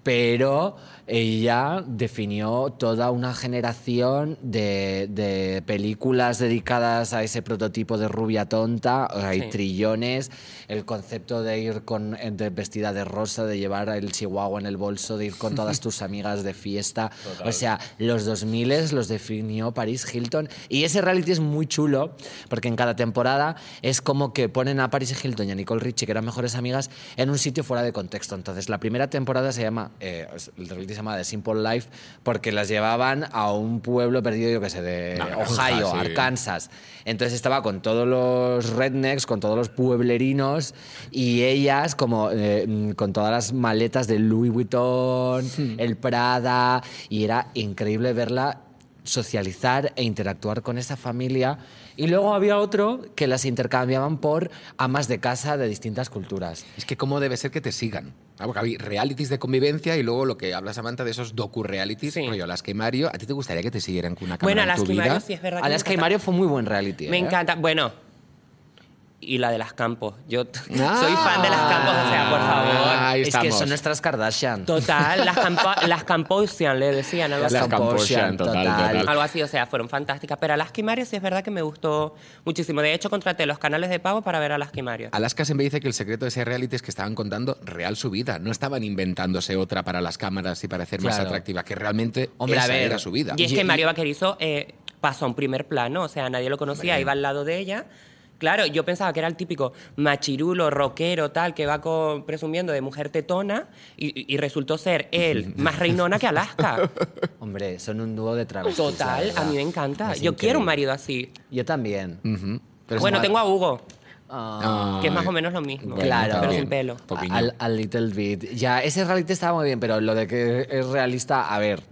Pero ella definió toda una generación de, de películas dedicadas a ese prototipo de rubia tonta, hay Sí. trillones, el concepto de ir con de vestida de rosa, de llevar el chihuahua en el bolso, de ir con todas tus amigas de fiesta. O sea, los 2000 los definió Paris Hilton. Y ese reality es muy chulo, porque en cada temporada es como que ponen a Paris Hilton y a Nicole Richie, que eran mejores amigas, en un sitio fuera de contexto. Entonces, la primera temporada se llama, eh, el reality se llama The Simple Life, porque las llevaban a un pueblo perdido, yo qué sé, de granja, Ohio, sí. Arkansas. Entonces estaba con todos los rednecks, con todos los pueblerinos y ellas como eh, con todas las maletas de Louis Vuitton, el Prada y era increíble verla socializar e interactuar con esa familia. Y luego había otro que las intercambiaban por amas de casa de distintas culturas. Es que cómo debe ser que te sigan. Ah, porque hay realities de convivencia y luego lo que habla Samantha de esos docu-realities, Sí. rollo Alaska y Mario. ¿A ti te gustaría que te siguieran con una cámara Bueno, en tu Alaska y vida? Mario sí es verdad que me Alaska y encanta. Mario fue muy buen reality. Me ¿eh? encanta. Bueno, y la de las campos. Yo Ah. soy fan de las campos, o sea, por favor. Ahí Es que estamos. son nuestras Kardashian. Total, las, las Camposian, le decían algo así. Las Camposian, total, total. total. Algo así, o sea, fueron fantásticas. Pero Alaska y Mario sí es verdad que me gustó muchísimo. De hecho, contraté los canales de pago para ver Alaska y Mario. Alaska siempre dice que el secreto de ese reality es que estaban contando real su vida. No estaban inventándose otra para las cámaras y para hacer más Claro. atractiva, que realmente Hombre, a esa ver, era su vida. Y es que Mario Vaquerizo eh, pasó a un primer plano, o sea, nadie lo conocía, Hombre. iba al lado de ella. Claro, yo pensaba que era el típico machirulo, rockero, tal, que va con- presumiendo de mujer tetona y, y resultó ser él más reinona que Alaska. Hombre, son un dúo de travestis. Total, a mí me encanta. Es Yo quiero un marido así. Yo también. Pero bueno, tengo a Hugo, Ah. que es más o menos lo mismo, Bueno, Claro. pero sin pelo. Al little bit. Ya, ese reality estaba muy bien, pero lo de que es realista, a ver.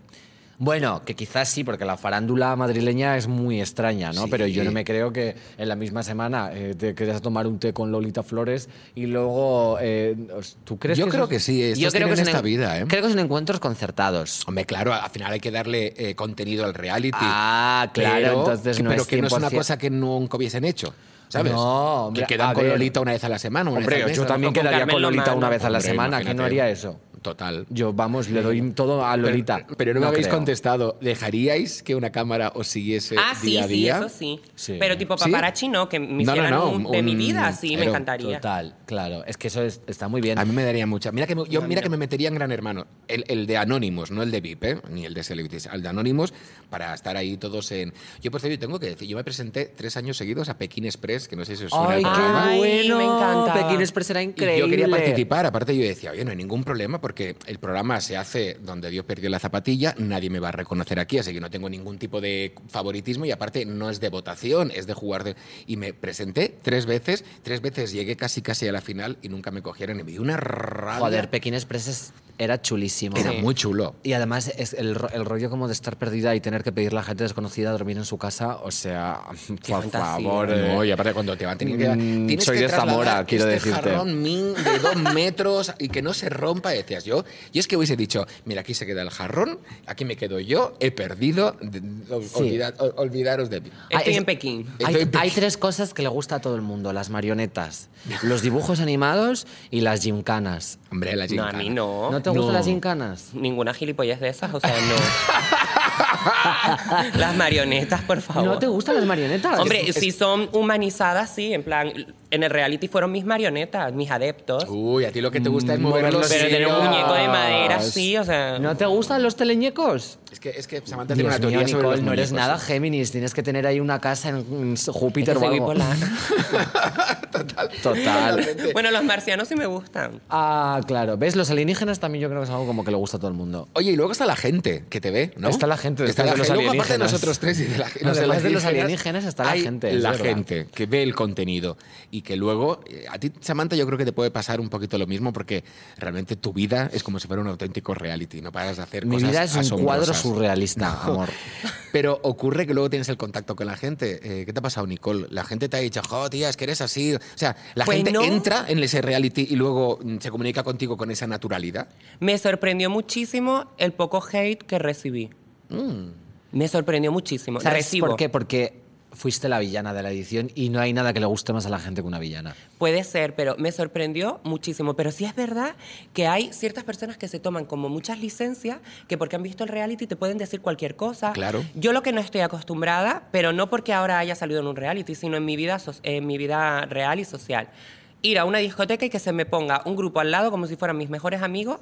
Bueno, que quizás sí, porque la farándula madrileña es muy extraña, ¿no? Sí. Pero yo no me creo que en la misma semana eh, te quieras tomar un té con Lolita Flores y luego. eh, ¿Tú crees Yo que creo que sí, estos Yo creo que son esta en- vida, ¿eh? Creo que son encuentros concertados. Hombre, claro, al final hay que darle eh, contenido al reality. Ah, claro, Pero- entonces no pero es que no es una 100%. cosa que nunca hubiesen hecho. ¿Sabes? No, hombre, que quedan a con ver. Lolita una vez a la semana. Una Hombre, vez yo también quedaría con Lolita una vez a la Hombre, semana. ¿Quién no haría eso? Total. Yo, vamos, le doy todo a Lolita. Pero, pero no me habéis creo. contestado. ¿Dejaríais que una cámara os siguiese Ah, sí, día a sí, día? eso sí. Sí. Pero tipo ¿Sí? paparazzi no, que me No, hicieran no, un- de mi vida, sí, me encantaría. Total, claro. Es que eso es- está muy bien. A mí me daría mucha. Mira que me, yo mira que me metería en Gran Hermano. El, el de Anónimos, no el de VIP, ¿eh? ni el de Celebrities. El de Anónimos para estar ahí todos en. Yo por cierto tengo que decir, yo me presenté tres años seguidos a Pekín Express, que no sé si os suena ¡Ay, el qué bueno! me encantaba. Pekín Express era Y increíble. yo quería participar, aparte yo decía, oye, no hay ningún problema porque el programa se hace donde Dios perdió la zapatilla, nadie me va a reconocer aquí, así que no tengo ningún tipo de favoritismo y aparte no es de votación, es de jugar. de- Y me presenté tres veces, tres veces llegué casi casi a la final y nunca me cogieron y me una rabia. Joder, Pekín Express es era chulísimo. Era muy chulo. Y además es el, ro- el rollo como de estar perdida y tener que pedirle a gente desconocida a dormir en su casa, o sea, por fantasía. favor. eh. No, y aparte cuando te van teniendo que... Mm, tienes soy que de Zamora, trasladar quiero este decirte. jarrón min de dos metros y que no se rompa, decías yo. Y es que hubiese dicho, mira, aquí se queda el jarrón, aquí me quedo yo, he perdido, de- ol- olvidad- ol- olvidaros de mí. Estoy es- en Pekín. Estoy Hay, en Pekín. hay tres cosas que le gusta a todo el mundo: las marionetas, los dibujos animados y las gimcanas. Hombre, la No, a gincana. mí no. ¿No te gustan No. las gimcanas? Ninguna gilipollez de esas, o sea, no. Las marionetas, por favor. ¿No te gustan las marionetas? Hombre, Es- si son humanizadas, sí, en plan, en el reality fueron mis marionetas, mis adeptos. Uy, a ti lo que te gusta es Mm, mover los pero tener un muñeco de madera, sí, o sea. ¿No te gustan los teleñecos? Es que, es que Samantha tiene Dios una teoría mío, sobre Nicole, los no eres nada Géminis, tienes que tener ahí una casa en Júpiter o algo. Total. Total. bueno, los marcianos sí me gustan. Ah, claro. ¿Ves? Los alienígenas también yo creo que es algo como que le gusta a todo el mundo. Oye, y luego está la gente que te ve, ¿no? Está la gente Está la de los gente. Luego, aparte de alienígenas. nosotros tres y de la, los Además de los alienígenas está la hay gente, es La verdad. gente que ve el contenido y que luego, eh, a ti, Samantha, yo creo que te puede pasar un poquito lo mismo porque realmente tu vida es como si fuera un auténtico reality, no paras de hacer Mi cosas vida es un cuadro surrealista, amor. Pero ocurre que luego tienes el contacto con la gente. Eh, ¿Qué te ha pasado, Nicole? La gente te ha dicho, jo, tía, es que eres así. O sea, la Pues gente no. entra en ese reality y luego mm, se comunica contigo con esa naturalidad. Me sorprendió muchísimo el poco hate que recibí. Me sorprendió muchísimo. Mm. ¿Sabes Recibo. por qué? Porque fuiste la villana de la edición y no hay nada que le guste más a la gente que una villana. Puede ser, pero me sorprendió muchísimo. Pero sí es verdad que hay ciertas personas que se toman como muchas licencias que porque han visto el reality te pueden decir cualquier cosa. Claro. Yo lo que no estoy acostumbrada, pero no porque ahora haya salido en un reality, sino en mi vida, so- en mi vida real y social. Ir a una discoteca y que se me ponga un grupo al lado como si fueran mis mejores amigos,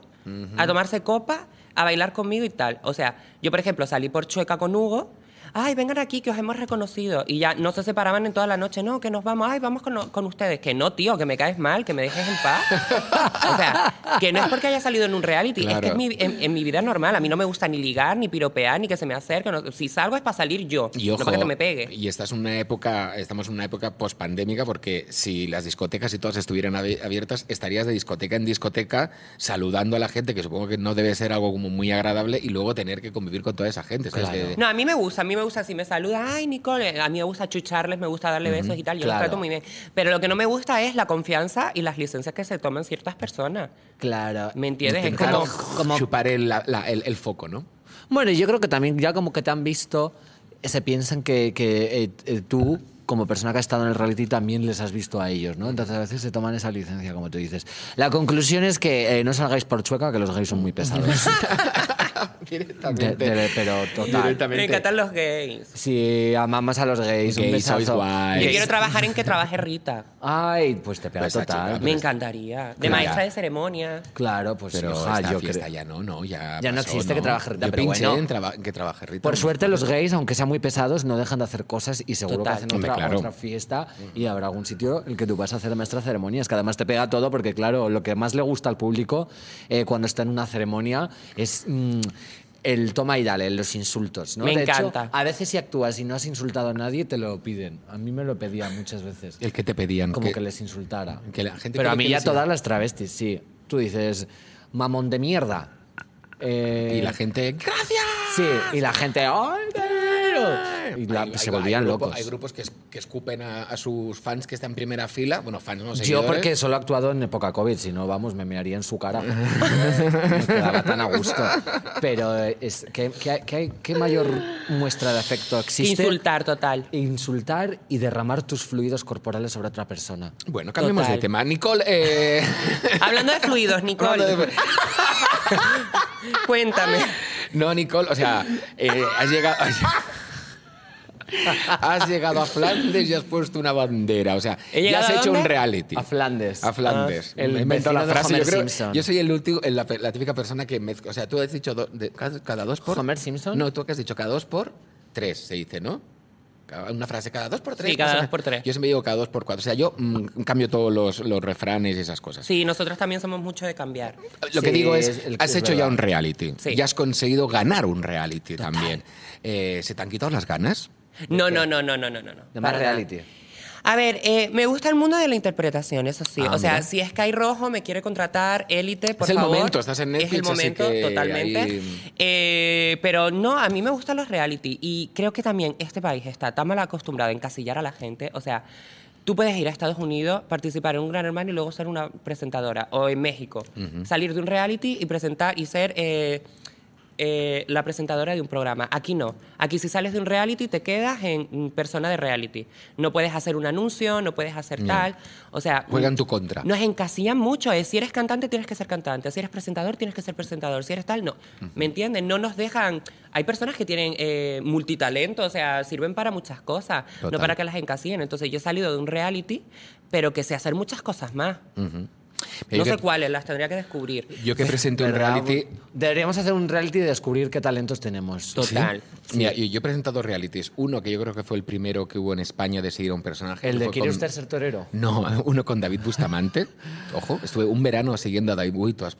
a tomarse copa, a bailar conmigo y tal. O sea, yo por ejemplo salí por Chueca con Hugo. Ay, vengan aquí que os hemos reconocido. Y ya no se separaban en toda la noche. No, que nos vamos. Ay, vamos con, con ustedes. Que no, tío, que me caes mal, que me dejes en paz. o sea, que no es porque haya salido en un reality. Es que Claro. es mi- en, en mi vida normal. A mí no me gusta ni ligar, ni piropear, ni que se me acerque. no- si salgo es para salir yo. Y no ojo, para que me pegue. Y esta es una época, estamos en una época pospandémica porque si las discotecas y todas estuvieran abi- abiertas, estarías de discoteca en discoteca saludando a la gente, que supongo que no debe ser algo como muy agradable, y luego tener que convivir con toda esa gente. ¿sabes? Claro. Que- No, a mí me gusta, a mí me gusta si me saludan, ay Nicole, a mí me gusta chucharles, me gusta darle besos y tal, yo claro. los trato muy bien. Pero lo que no me gusta es la confianza y las licencias que se toman ciertas personas. Claro. ¿Me entiendes? Es como, como- chupar el, la- la- el- el foco, ¿no? Bueno, yo creo que también ya como que te han visto, eh, se piensan que, que, eh, eh, tú, como persona que ha estado en el reality, también les has visto a ellos, ¿no? Entonces a veces se toman esa licencia, como tú dices. La conclusión es que eh, no salgáis por chueca, que los gays son muy pesados. De- de- pero total. me encantan los gays. Si amamos a los gays, un sois guays. Yo quiero trabajar en que trabaje Rita. Ay, pues te pega Pues total. chica, Me encantaría. De Claro. maestra de ceremonia. Claro, pues Pero ojalá, esta yo fiesta creo. ya no, no, ya Ya no existe que trabaje Rita, Yo pero pinché bueno. en traba- que trabaje Rita. Por suerte los gays, aunque sean muy pesados, no dejan de hacer cosas y seguro Total. que hacen otra, claro. otra fiesta y habrá algún sitio en el que tú vas a hacer maestra de ceremonias, que además te pega todo porque, claro, lo que más le gusta al público eh, cuando está en una ceremonia es... mm, el toma y dale, los insultos. ¿no? Me de hecho, encanta. a veces si actúas y no has insultado a nadie, te lo piden. A mí me lo pedían muchas veces. El que te pedían. Como que- que les insultara. que la gente Pero a mí ya todas las travestis, sí. Tú dices, mamón de mierda. Eh, Y la gente, ¡gracias! Sí, y la gente. Y la- Hay- se volvían hay grupo- locos. Hay grupos que, es- que escupen a, a sus fans que están en primera fila. Bueno, fans no Yo seguidores. porque solo he actuado en época COVID, si no, vamos, me miraría en su cara. me quedaba tan a gusto. Pero es, ¿qué, qué- qué- qué mayor muestra de afecto existe? Insultar total. Insultar y derramar tus fluidos corporales sobre otra persona. Bueno, cambiemos Total. de tema. Nicole, eh, Hablando de fluidos, Nicole. De- Cuéntame. no, Nicole, o sea, eh, has llegado... Has llegado a Flandes y has puesto una bandera. O sea, ¿He ya has hecho un dónde? reality. A Flandes. A Flandes. Ah, el inventado la frase. Yo, Homer creo- Simpson. yo soy el último, el- la, la típica persona que mezcla. O sea, tú has dicho do- de- cada, cada dos por. ¿Homer Simpson? No, tú que has dicho cada dos por tres, se dice, ¿no? Una frase cada dos por tres. Sí, cada dos por tres. Yo siempre digo cada dos por cuatro. O sea, yo mm, cambio todos los, los refranes y esas cosas. Sí, nosotros también somos mucho de cambiar. Lo que Sí, digo es, el- has es hecho ya verdad. un reality. Sí. Ya has conseguido ganar un reality también. Eh, ¿Se te han quitado las ganas? No, no, no, no, no, no, no. De más nada. reality. A ver, eh, me gusta el mundo de la interpretación, eso sí. Ah, o sea, mira. si Sky Rojo me quiere contratar, Élite, por Es el favor. momento, estás en Es Netflix, el así momento, que totalmente. ahí- Eh, pero no, a mí me gustan los reality y creo que también este país está tan mal acostumbrado a encasillar a la gente. O sea, tú puedes ir a Estados Unidos, participar en un Gran Hermano y luego ser una presentadora. O en México, salir de un reality y presentar y ser... eh, eh, la presentadora de un programa. Aquí no. Aquí si sales de un reality te quedas en mm, persona de reality. No puedes hacer un anuncio, no puedes hacer tal. O sea, Juega en mm, tu contra. Nos encasillan mucho. Es, si eres cantante tienes que ser cantante. Si eres presentador tienes que ser presentador. Si eres tal, no. ¿Me entienden? No nos dejan... Hay personas que tienen eh, multitalento, o sea, sirven para muchas cosas, Total. no para que las encasillen. Entonces yo he salido de un reality, pero que sé hacer muchas cosas más. Ujú. No sé cuáles, las tendría que descubrir. Yo que presento un reality... Deberíamos hacer un reality y descubrir qué talentos tenemos. Total. Mira, yo, he presentado realities. Uno que yo creo que fue el primero que hubo en España de seguir a un personaje. El que de ¿Quiere con- usted ser torero? No, uno con David Bustamante. Ojo, estuve un verano siguiendo a David. Has-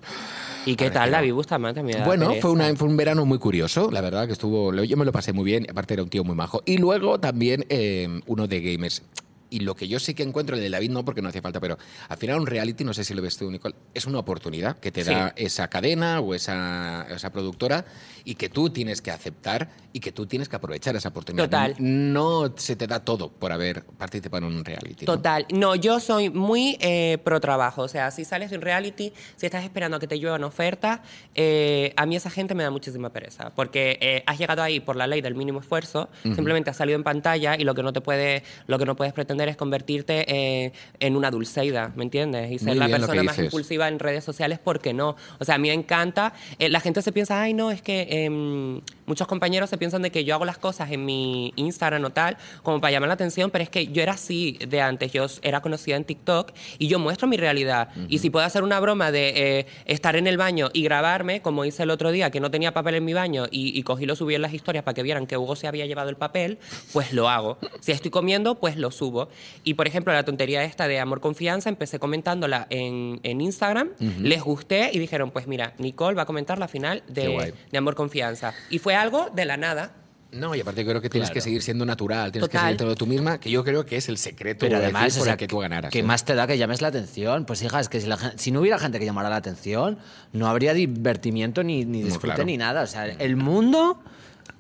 ¿Y qué tal. David Bustamante? Bueno, fue, una, fue un verano muy curioso, la verdad, que estuvo. Yo me lo pasé muy bien, aparte era un tío muy majo. Y luego también eh, uno de gamers. Y lo que yo sí que encuentro, el de David no, porque no hacía falta, pero al final un reality, no sé si lo ves tú, Nicole, es una oportunidad que te Sí. da esa cadena o esa, esa productora y que tú tienes que aceptar y que tú tienes que aprovechar esa oportunidad. Total. No se te da todo por haber participado en un reality. ¿no? Total. No, yo soy muy eh, pro trabajo. O sea, si sales de un reality, si estás esperando a que te lluevan ofertas, eh, a mí esa gente me da muchísima pereza. Porque eh, has llegado ahí por la ley del mínimo esfuerzo, simplemente has salido en pantalla y lo que no te puede, lo que no puedes pretender es convertirte eh, en una dulceida, ¿me entiendes? Y ser la persona más impulsiva en redes sociales, porque no? O sea, a mí me encanta. eh, la gente se piensa, ay, no, es que em, muchos compañeros se piensan de que yo hago las cosas en mi Instagram o tal, como para llamar la atención, pero es que yo era así de antes. Yo era conocida en TikTok y yo muestro mi realidad. Y si puedo hacer una broma de eh, estar en el baño y grabarme, como hice el otro día, que no tenía papel en mi baño y, y cogí y lo subí en las historias para que vieran que Hugo se había llevado el papel, pues lo hago. Si estoy comiendo, pues lo subo. Y por ejemplo, la tontería esta de amor confianza, empecé comentándola en, en Instagram, les gusté y dijeron, pues mira, Nicole va a comentar la final de, de amor confianza. Y fue algo de la nada. No, y aparte creo que tienes Claro. que seguir siendo natural, tienes que Total. seguir todo tú misma, que yo creo que es el secreto Pero además, decir, o por sea, el que tú ganaras. ¿qué ¿eh? más te da que llames la atención? Pues hija, es que si, la gen- si no hubiera gente que llamara la atención, no habría divertimiento ni, ni No, disfrute claro. ni nada. O sea, el mundo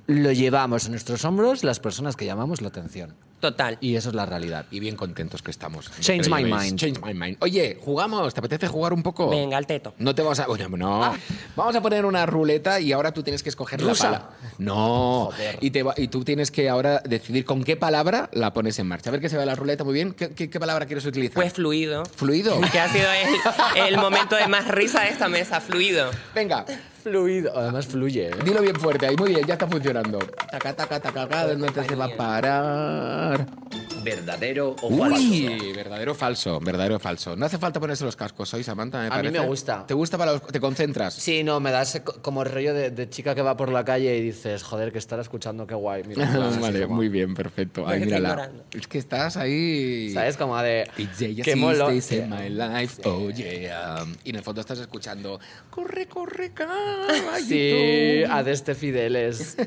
lo llevamos en nuestros hombros las personas que llamamos la atención. Total. Y eso es la realidad. Y bien contentos que estamos. Change my veis, mind. Change my mind. Oye, jugamos, ¿te apetece jugar un poco? Venga, al teto. No te vamos a. Bueno, no. Vamos a poner una ruleta y ahora tú tienes que escoger Rusa. la palabra. No. Joder. Y, te va- y tú tienes que ahora decidir con qué palabra la pones en marcha. A ver que se ve la ruleta muy bien. ¿Qué, qué- qué palabra quieres utilizar? Pues fluido. Fluido. Que ha sido el, el momento de más risa de esta mesa, fluido. Venga, Fluido. Además fluye. ¿eh? dilo bien fuerte ahí. Muy bien, ya está funcionando. Taca, taca, taca, taca, no te se va a parar. ¿Verdadero o Uy, verdadero o falso, verdadero o falso. No hace falsa ponerse los cascos hoy, Samantha, me A mí parece. me gusta. ¿Te gusta para los... te concentras? Sí, no, me da ese co- como el rollo de, de chica que va por la calle y dices, joder, que estará escuchando, qué guay. Mira, así vale, como- muy bien, perfecto. Ay, mírala. Es que estás ahí. ¿Sabes? Como de... DJ qué. Assist in my life, oh yeah. Y en el fondo estás escuchando Corre, corre, caballito. Sí, a de este Fideles.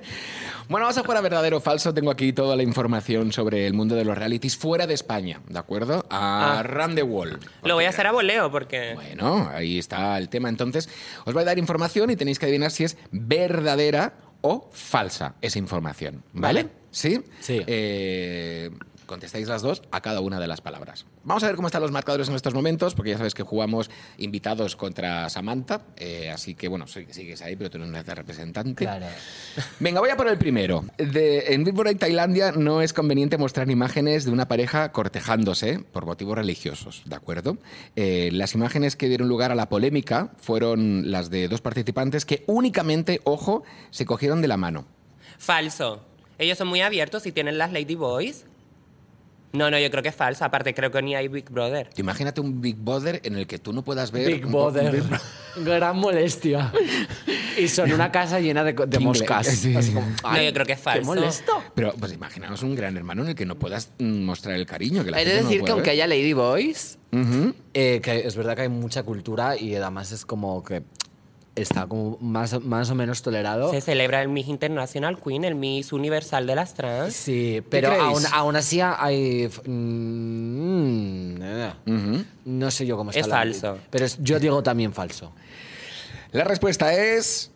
Bueno, vamos a jugar a verdadero o falso. Tengo aquí toda la información sobre el mundo de los realities fuera de España, ¿de acuerdo? A Ah. Run the Wall. Lo voy a hacer a voleo porque... Bueno, ahí está el tema. Entonces, os voy a dar información y tenéis que adivinar si es verdadera o falsa esa información. ¿Vale? Vale. ¿Sí? Sí. Eh, contestáis las dos a cada una de las palabras. Vamos a ver cómo están los marcadores en estos momentos, porque ya sabes que jugamos invitados contra Samantha. eh, así que, bueno, sí- sigues ahí, pero tú no eres de representante. Claro. Venga, voy a por el primero. De- en Big Brother Tailandia no es conveniente mostrar imágenes de una pareja cortejándose por motivos religiosos, ¿de acuerdo? Eh, las imágenes que dieron lugar a la polémica fueron las de dos participantes que únicamente, ojo, se cogieron de la mano. Falso. Ellos son muy abiertos y tienen las Lady Boys. No, no, yo creo que es falso. Aparte, creo que ni hay Big Brother. Imagínate un Big Brother en el que tú no puedas ver... Big Brother. Gran molestia. Y son una casa llena de, co- de Jingle. moscas. Sí. Así como, No, yo creo que es falso. Qué molesto. Pero, pues imaginaos un gran hermano en el que no puedas mm, mostrar el cariño. Que la Hay de gente decir que puede aunque ver. haya Lady Boys, Ujú. eh, que es verdad que hay mucha cultura y además es como que está como más, más o menos tolerado. Se celebra el Miss International Queen, el Miss Universal de las trans. Sí, pero aún, aún así hay... mm, eh, No sé yo cómo está Es la- falso. Pero es- yo digo también falso. La respuesta es.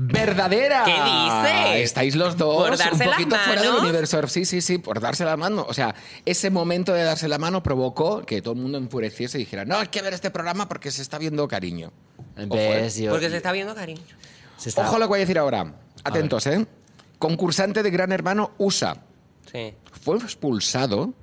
¡Verdadera! ¿Qué dices? Estáis los dos ¿Por un darse las poquito fuera del manos? universo. Sí, sí, sí, por darse la mano. O sea, ese momento de darse la mano provocó que todo el mundo enfureciese y dijera: No, hay que ver este programa porque se está viendo cariño. Ojo, ¿eh? ¿Ves? Yo- Porque se está viendo cariño. se está- Ojo a lo que voy a decir ahora. Atentos, ¿eh? Concursante de Gran Hermano USA. Sí. Fue expulsado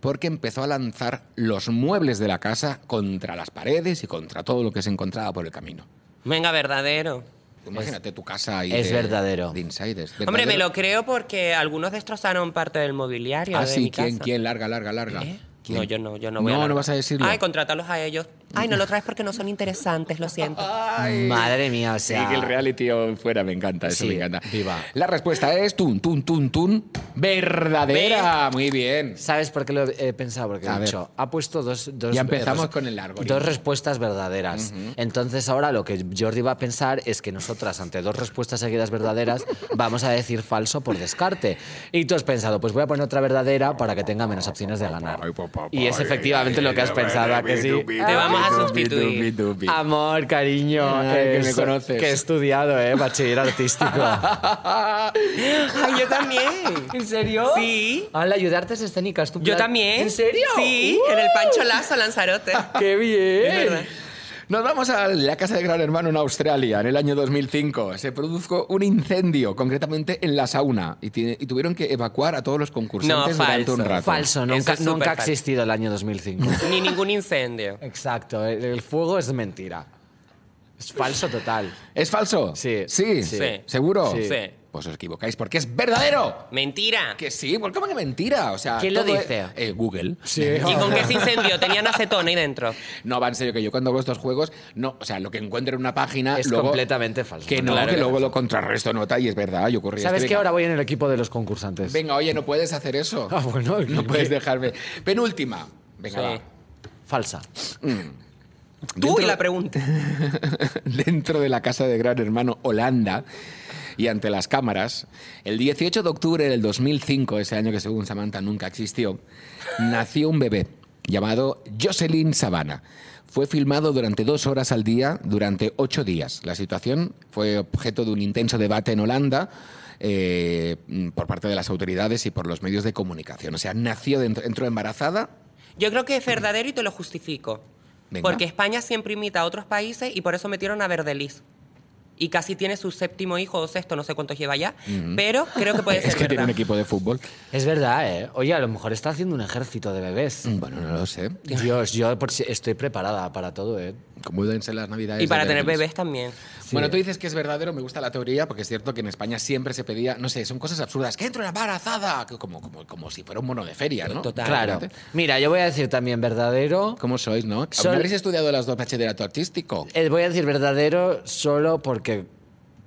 porque empezó a lanzar los muebles de la casa contra las paredes y contra todo lo que se encontraba por el camino. Venga, verdadero. Imagínate tu casa ahí. es de- verdadero. De insiders. Hombre, me lo creo porque algunos destrozaron parte del mobiliario Ah, de sí, mi ¿quién? casa. ¿Quién? Larga, larga, larga. ¿Eh? ¿Quién? No, yo no, yo no voy a No, no vas a decirlo. Ay, contrátalos a ellos. Ay, no lo traes porque no son interesantes, lo siento. Madre mía, o Sí, sea... que el reality fuera, me encanta, eso Sí, me encanta. viva. La respuesta es tun, tun, tun, tun. Verdadera. Muy bien. ¿Sabes por qué lo he pensado? Porque he dicho, ha puesto dos, dos Ya empezamos res- con el algoritmo. Dos respuestas verdaderas. Entonces ahora lo que Jordi va a pensar es que nosotras, ante dos respuestas seguidas verdaderas, vamos a decir falso por descarte. Y tú has pensado, pues voy a poner otra verdadera para que tenga menos opciones de ganar. Ay, papá, Y es efectivamente lo que has pensado, ¿a ay, que sí? Te vamos a sustituir. Amor, cariño, Ay, que me conoces. Que he estudiado, ¿eh? Bachiller artístico. Ay, yo también. ¿En serio? Sí. A la ayudarte escénicas. ¿tú Yo plan- también. ¿En serio? Sí, Uh, en el Pancho Lazo Lanzarote. ¡Qué bien! Es verdad. Nos vamos a la casa de Gran Hermano en Australia en el año 2005. Se produjo un incendio, concretamente en la sauna, y, tiene- y tuvieron que evacuar a todos los concursantes No, durante falso. un rato. Falso, nunca, es nunca ha existido el año 2005. Ni ningún incendio. Exacto, el, el fuego es mentira. Es falso total. ¿Es falso? Sí. ¿Sí? Sí. ¿Seguro? Sí. Sí. Pues os equivocáis porque es verdadero. Mentira. Que sí, ¿por qué que mentira? O sea, ¿Quién lo todo dice? es- eh, Google. Sí. ¿Y con qué se incendió? Tenían acetona ahí dentro. No, va en serio que yo cuando hago estos juegos, no, o sea, lo que encuentro en una página Es luego, completamente falso. Que no, Claro que que luego lo contrarresto nota y es verdad, yo ocurría ¿Sabes esto. que Venga, ahora voy en el equipo de los concursantes? Venga, oye, no puedes hacer eso. Ah, bueno, no ¿qué? puedes dejarme. Penúltima. Venga, Sí. va. Falsa. Tú Dentro- y la pregunta. dentro de la casa de Gran Hermano Holanda y ante las cámaras, el 18 de octubre del 2005, ese año que según Samantha nunca existió, nació un bebé llamado Jocelyn Savannah. Fue filmado durante dos horas al día durante ocho días. La situación fue objeto de un intenso debate en Holanda eh, por parte de las autoridades y por los medios de comunicación. O sea, nació dentro, entró embarazada. Yo creo que es verdadero y te lo justifico. Venga. Porque España siempre imita a otros países y por eso metieron a Verdelis. Y casi tiene su séptimo hijo o sexto, no sé cuántos lleva ya. Pero creo que puede ser Es que tiene un equipo de fútbol. Es verdad, ¿eh? Oye, a lo mejor está haciendo un ejército de bebés. Bueno, no lo sé. Dios, yo por si- estoy preparada para todo, ¿eh? ¿Cómo deben ser las navidades? Y para tener bebés también. Bueno, tú dices que es verdadero, me gusta la teoría, porque es cierto que en España siempre se pedía, no sé, son cosas absurdas, que entro embarazada, como, como, como si fuera un mono de feria, ¿no? Total. Claro. Mira, yo voy a decir también verdadero. ¿Cómo sois, no? Sol- ¿No habréis estudiado las dos bachillerato artístico? Eh, voy a decir verdadero solo porque.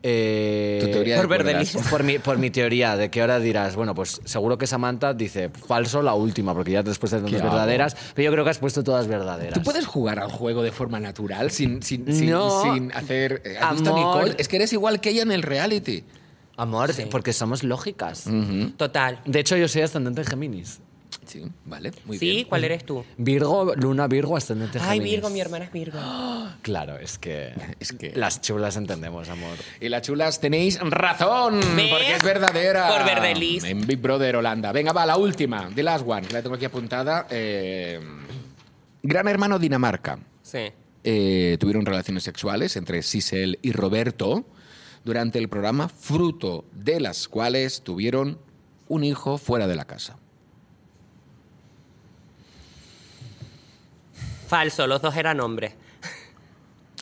Eh, Tu teoría por de. Por mi, por mi teoría, de que ahora dirás, bueno, pues seguro que Samantha dice falso la última, porque ya después de tantas ¿Qué hago? verdaderas, pero yo creo que has puesto todas verdaderas. ¿Tú puedes jugar al juego de forma natural sin, sin, sin, No. sin hacer... eh, ¿Has visto. Nicole? Es que eres igual que ella en el reality. Amor, Sí. porque somos lógicas. Total. De hecho, yo soy ascendente Géminis. Sí, vale, muy ¿Sí? bien. ¿Cuál eres tú? Virgo, Luna Virgo, ascendente Ay, Géminis. Virgo, mi hermana es Virgo. Claro, es que, Es que- las chulas entendemos, amor. Y las chulas tenéis razón, ¿Ves? porque es verdadera. Por Verdelis. En Big Brother Holanda. Venga, va, la última, The Last One, que la tengo aquí apuntada. Eh, Gran Hermano Dinamarca. Sí. Eh, tuvieron relaciones sexuales entre Sisel y Roberto durante el programa, fruto de las cuales tuvieron un hijo fuera de la casa. Falso, los dos eran hombres.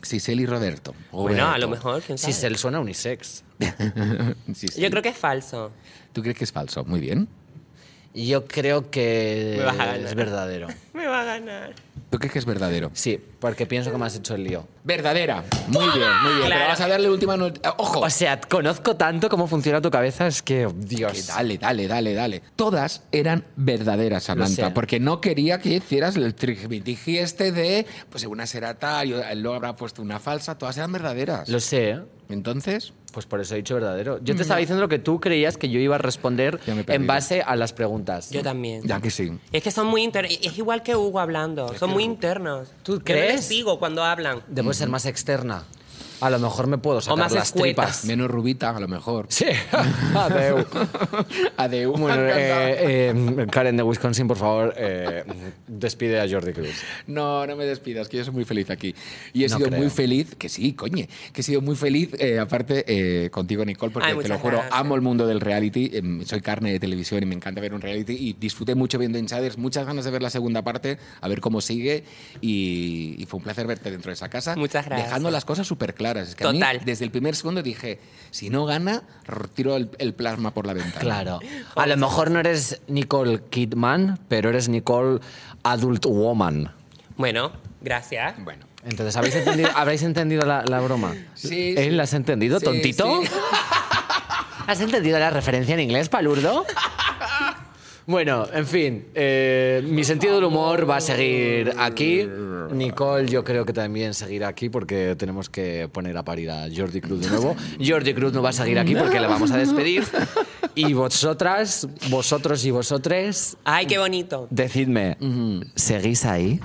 Sisel y Roberto. Bueno, a lo mejor, quién Si sabe. se le suena unisex. Yo creo que es falso. ¿Tú crees que es falso? Muy bien. Yo creo que Me vas a ganar. es verdadero. Me va a ganar. ¿Tú crees que es verdadero? Sí, porque pienso que me has hecho el lío. Verdadera. Muy bien, muy bien. Pero Claro. vas a darle última not- ¡Ojo! O sea, conozco tanto cómo funciona tu cabeza, es que, Dios. Que dale, dale, dale, dale. Todas eran verdaderas, Samantha, sé. porque no quería que hicieras el triquimitiji este de, pues una será tal, y luego habrá puesto una falsa, todas eran verdaderas. Lo sé, ¿eh? Entonces, Pues por eso he dicho verdadero. Yo te estaba diciendo lo que tú creías que yo iba a responder en base a las preguntas. Yo también. ya que sí. Es que son muy internos. Es igual que Hugo hablando. Son muy internos. ¿Tú Yo no crees? les sigo cuando hablan. Debo ser más externa. A lo mejor me puedo sacar más las escueta. tripas. Menos rubita, a lo mejor. Sí. Adeu. Adeu. Bueno, eh, eh, Karen de Wisconsin, por favor, eh, despide a Jordi Cruz. No, no me despidas, que yo soy muy feliz aquí. Y he No sido creo. muy feliz, que sí, coñe, que he sido muy feliz, eh, aparte, eh, contigo, Nicole, porque Ay, te lo juro, gracias. amo el mundo del reality, em, soy carne de televisión y me encanta ver un reality y disfruté mucho viendo Insiders, muchas ganas de ver la segunda parte, a ver cómo sigue y, y fue un placer verte dentro de esa casa. Muchas gracias. Dejando las cosas súper claras. Es que a mí, Total. desde el primer segundo dije, si no gana, tiro el, el plasma por la ventana. Claro. A lo mejor no eres Nicole Kidman, pero eres Nicole Adult Woman. Bueno, gracias. Bueno. Entonces, ¿habéis entendido, ¿habréis entendido la, la broma? Sí, ¿Eh? sí. ¿La has entendido, Sí, tontito? sí. ¿Has entendido la referencia en inglés, palurdo? Bueno, en fin, eh, mi sentido del humor va a seguir aquí. Nicole, yo creo que también seguirá aquí porque tenemos que poner a parir a Jordi Cruz de nuevo. Jordi Cruz no va a seguir aquí porque le vamos a despedir. Y vosotras, vosotros y vosotres, Ay, qué bonito. decidme, ¿seguís ahí?